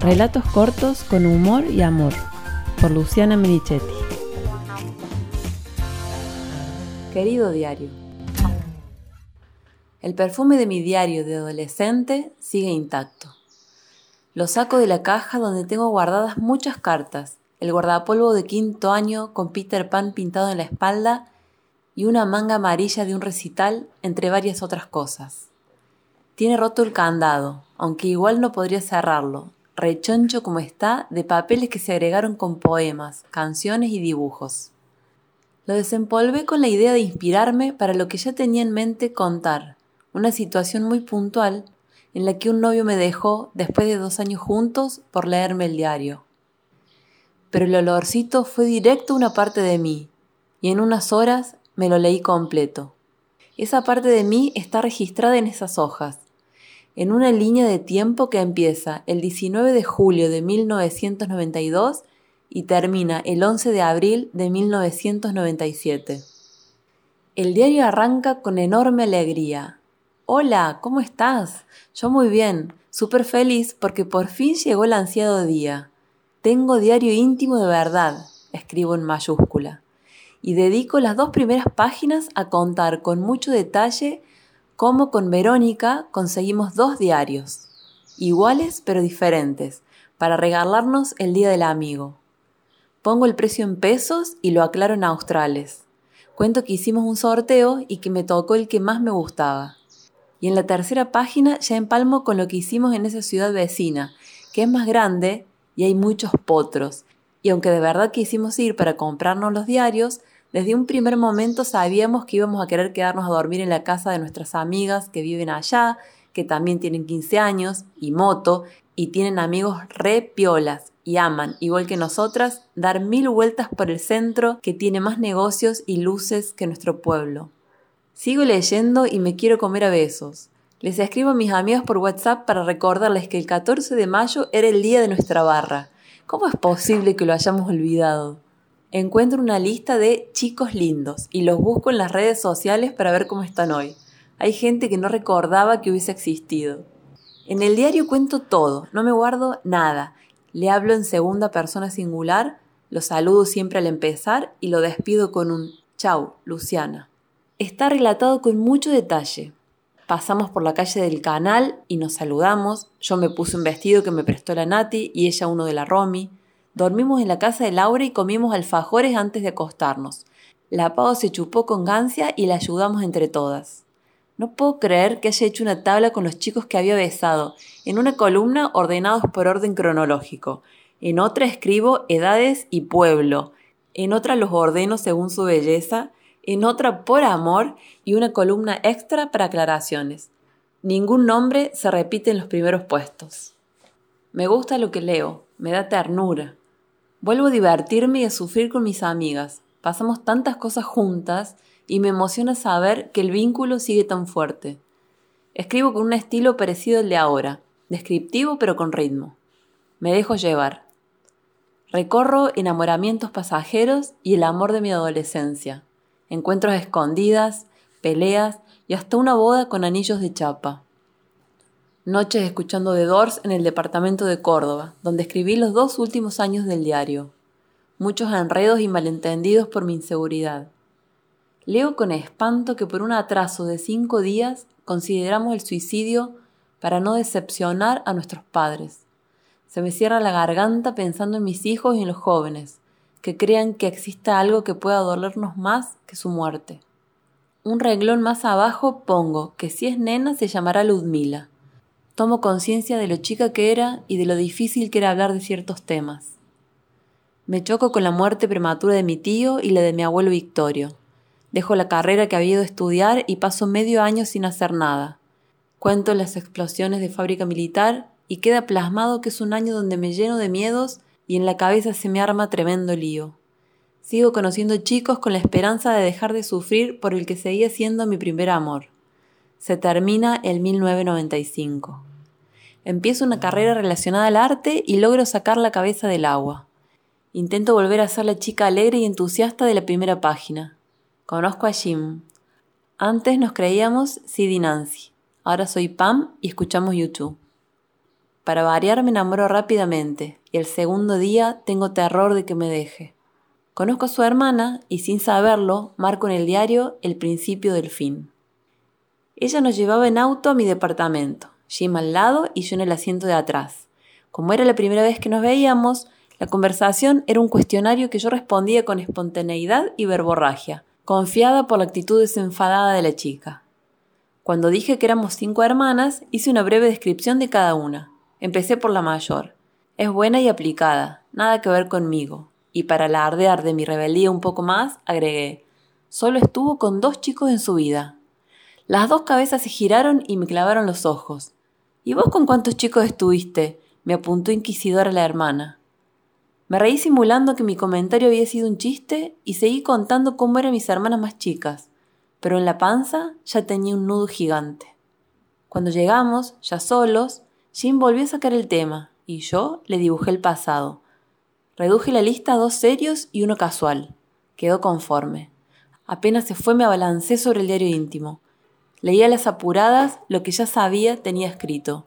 Relatos cortos con humor y amor, por Luciana Merichetti. Querido diario, el perfume de mi diario de adolescente sigue intacto. Lo saco de la caja donde tengo guardadas muchas cartas, el guardapolvo de quinto año con Peter Pan pintado en la espalda y una manga amarilla de un recital, entre varias otras cosas. Tiene roto el candado, aunque igual no podría cerrarlo, rechoncho como está, de papeles que se agregaron con poemas, canciones y dibujos. Lo desempolvé con la idea de inspirarme para lo que ya tenía en mente contar, una situación muy puntual en la que un novio me dejó después de dos años juntos por leerme el diario. Pero el olorcito fue directo a una parte de mí, y en unas horas me lo leí completo. Esa parte de mí está registrada en esas hojas, en una línea de tiempo que empieza el 19 de julio de 1992 y termina el 11 de abril de 1997. El diario arranca con enorme alegría. Hola, ¿cómo estás? Yo muy bien, súper feliz porque por fin llegó el ansiado día. Tengo diario íntimo de verdad, escribo en mayúscula y dedico las dos primeras páginas a contar con mucho detalle cómo con Verónica conseguimos dos diarios, iguales pero diferentes, para regalarnos el Día del Amigo. Pongo el precio en pesos y lo aclaro en australes. Cuento que hicimos un sorteo y que me tocó el que más me gustaba. Y en la tercera página ya empalmo con lo que hicimos en esa ciudad vecina, que es más grande y hay muchos potros. Y aunque de verdad quisimos ir para comprarnos los diarios, desde un primer momento sabíamos que íbamos a querer quedarnos a dormir en la casa de nuestras amigas que viven allá, que también tienen 15 años y moto, y tienen amigos re piolas y aman, igual que nosotras, dar mil vueltas por el centro que tiene más negocios y luces que nuestro pueblo. Sigo leyendo y me quiero comer a besos. Les escribo a mis amigas por WhatsApp para recordarles que el 14 de mayo era el día de nuestra barra. ¿Cómo es posible que lo hayamos olvidado? Encuentro una lista de chicos lindos y los busco en las redes sociales para ver cómo están hoy. Hay gente que no recordaba que hubiese existido. En el diario cuento todo, no me guardo nada. Le hablo en segunda persona singular, lo saludo siempre al empezar y lo despido con un chau, Luciana. Está relatado con mucho detalle. Pasamos por la calle del canal y nos saludamos. Yo me puse un vestido que me prestó la Nati y ella uno de la Romy. Dormimos en la casa de Laura y comimos alfajores antes de acostarnos. La Pau se chupó con gancia y la ayudamos entre todas. No puedo creer que haya hecho una tabla con los chicos que había besado, en una columna ordenados por orden cronológico, en otra escribo edades y pueblo, en otra los ordeno según su belleza, en otra por amor y una columna extra para aclaraciones. Ningún nombre se repite en los primeros puestos. Me gusta lo que leo, me da ternura. Vuelvo a divertirme y a sufrir con mis amigas. Pasamos tantas cosas juntas y me emociona saber que el vínculo sigue tan fuerte. Escribo con un estilo parecido al de ahora, descriptivo pero con ritmo. Me dejo llevar. Recorro enamoramientos pasajeros y el amor de mi adolescencia, encuentros escondidas, peleas y hasta una boda con anillos de chapa noches escuchando The Doors en el departamento de Córdoba, donde escribí los dos últimos años del diario. Muchos enredos y malentendidos por mi inseguridad. Leo con espanto que por un atraso de cinco días consideramos el suicidio para no decepcionar a nuestros padres. Se me cierra la garganta pensando en mis hijos y en los jóvenes, que crean que exista algo que pueda dolernos más que su muerte. Un reglón más abajo pongo que si es nena se llamará Ludmila tomo conciencia de lo chica que era y de lo difícil que era hablar de ciertos temas. Me choco con la muerte prematura de mi tío y la de mi abuelo Victorio. Dejo la carrera que había ido a estudiar y paso medio año sin hacer nada. Cuento las explosiones de fábrica militar y queda plasmado que es un año donde me lleno de miedos y en la cabeza se me arma tremendo lío. Sigo conociendo chicos con la esperanza de dejar de sufrir por el que seguía siendo mi primer amor. Se termina el 1995. Empiezo una carrera relacionada al arte y logro sacar la cabeza del agua. Intento volver a ser la chica alegre y entusiasta de la primera página. Conozco a Jim. Antes nos creíamos Sid y Nancy. Ahora soy Pam y escuchamos YouTube. Para variar me enamoro rápidamente y el segundo día tengo terror de que me deje. Conozco a su hermana y sin saberlo marco en el diario el principio del fin. Ella nos llevaba en auto a mi departamento, Jim al lado y yo en el asiento de atrás. Como era la primera vez que nos veíamos, la conversación era un cuestionario que yo respondía con espontaneidad y verborragia, confiada por la actitud desenfadada de la chica. Cuando dije que éramos cinco hermanas, hice una breve descripción de cada una. Empecé por la mayor. Es buena y aplicada, nada que ver conmigo. Y para alardear de mi rebeldía un poco más, agregué, solo estuvo con dos chicos en su vida. Las dos cabezas se giraron y me clavaron los ojos. ¿Y vos con cuántos chicos estuviste? me apuntó inquisidora la hermana. Me reí simulando que mi comentario había sido un chiste y seguí contando cómo eran mis hermanas más chicas, pero en la panza ya tenía un nudo gigante. Cuando llegamos, ya solos, Jim volvió a sacar el tema y yo le dibujé el pasado. Reduje la lista a dos serios y uno casual. Quedó conforme. Apenas se fue me abalancé sobre el diario íntimo. Leía las apuradas lo que ya sabía tenía escrito.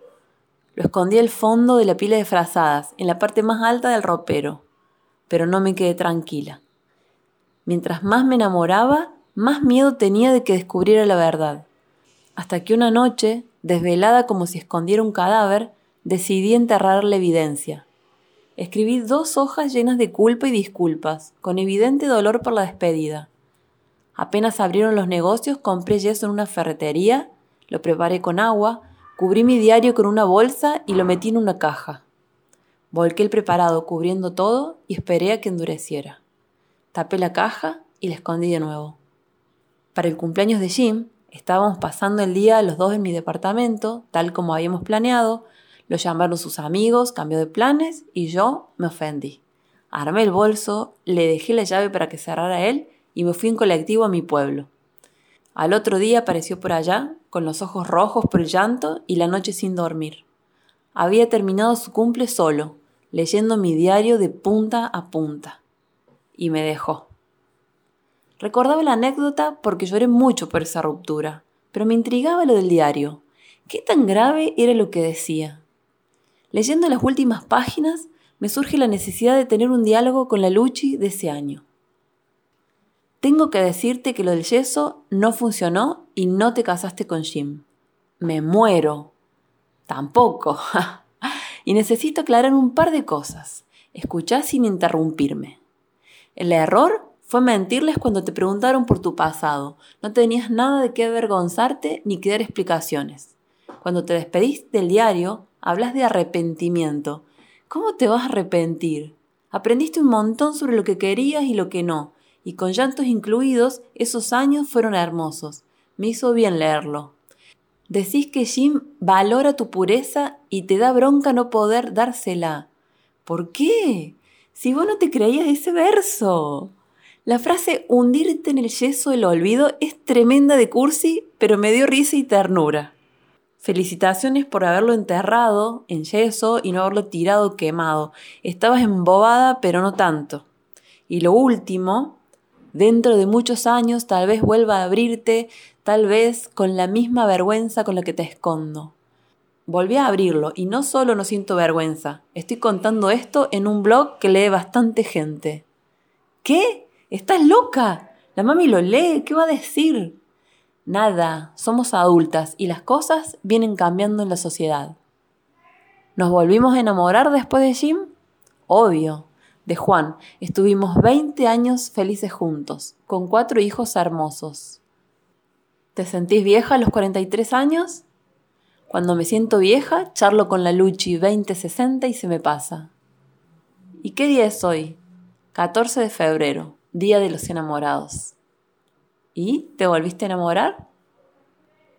Lo escondí al fondo de la pila de frazadas, en la parte más alta del ropero. Pero no me quedé tranquila. Mientras más me enamoraba, más miedo tenía de que descubriera la verdad. Hasta que una noche, desvelada como si escondiera un cadáver, decidí enterrar la evidencia. Escribí dos hojas llenas de culpa y disculpas, con evidente dolor por la despedida. Apenas abrieron los negocios, compré yeso en una ferretería, lo preparé con agua, cubrí mi diario con una bolsa y lo metí en una caja. Volqué el preparado cubriendo todo y esperé a que endureciera. Tapé la caja y la escondí de nuevo. Para el cumpleaños de Jim, estábamos pasando el día los dos en mi departamento, tal como habíamos planeado. Lo llamaron sus amigos, cambió de planes y yo me ofendí. Armé el bolso, le dejé la llave para que cerrara él y me fui en colectivo a mi pueblo. Al otro día apareció por allá, con los ojos rojos por el llanto y la noche sin dormir. Había terminado su cumple solo, leyendo mi diario de punta a punta. Y me dejó. Recordaba la anécdota porque lloré mucho por esa ruptura, pero me intrigaba lo del diario. ¿Qué tan grave era lo que decía? Leyendo las últimas páginas, me surge la necesidad de tener un diálogo con la Luchi de ese año. Tengo que decirte que lo del yeso no funcionó y no te casaste con Jim. Me muero. Tampoco. y necesito aclarar un par de cosas. Escuchá sin interrumpirme. El error fue mentirles cuando te preguntaron por tu pasado. No tenías nada de qué avergonzarte ni que dar explicaciones. Cuando te despediste del diario, hablas de arrepentimiento. ¿Cómo te vas a arrepentir? Aprendiste un montón sobre lo que querías y lo que no, y con llantos incluidos, esos años fueron hermosos. Me hizo bien leerlo. Decís que Jim valora tu pureza y te da bronca no poder dársela. ¿Por qué? Si vos no te creías ese verso. La frase hundirte en el yeso del olvido es tremenda de cursi, pero me dio risa y ternura. Felicitaciones por haberlo enterrado en yeso y no haberlo tirado quemado. Estabas embobada, pero no tanto. Y lo último, dentro de muchos años tal vez vuelva a abrirte, tal vez con la misma vergüenza con la que te escondo. Volví a abrirlo y no solo no siento vergüenza, estoy contando esto en un blog que lee bastante gente. ¿Qué? ¿Estás loca? La mami lo lee, ¿qué va a decir? Nada, somos adultas y las cosas vienen cambiando en la sociedad. ¿Nos volvimos a enamorar después de Jim? Obvio. De Juan, estuvimos 20 años felices juntos, con cuatro hijos hermosos. ¿Te sentís vieja a los 43 años? Cuando me siento vieja, charlo con la Luchi 2060 y se me pasa. ¿Y qué día es hoy? 14 de febrero. Día de los enamorados. ¿Y te volviste a enamorar?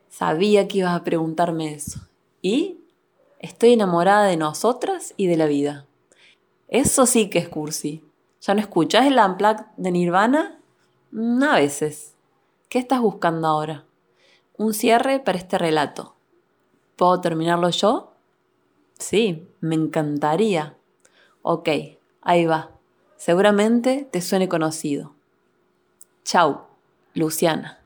Sabía que ibas a preguntarme eso. ¿Y? Estoy enamorada de nosotras y de la vida. Eso sí que es cursi. ¿Ya no escuchás el Unplugged de Nirvana? A veces. ¿Qué estás buscando ahora? Un cierre para este relato. ¿Puedo terminarlo yo? Sí, me encantaría. Ok, ahí va. Seguramente te suene conocido. Chau, Luciana.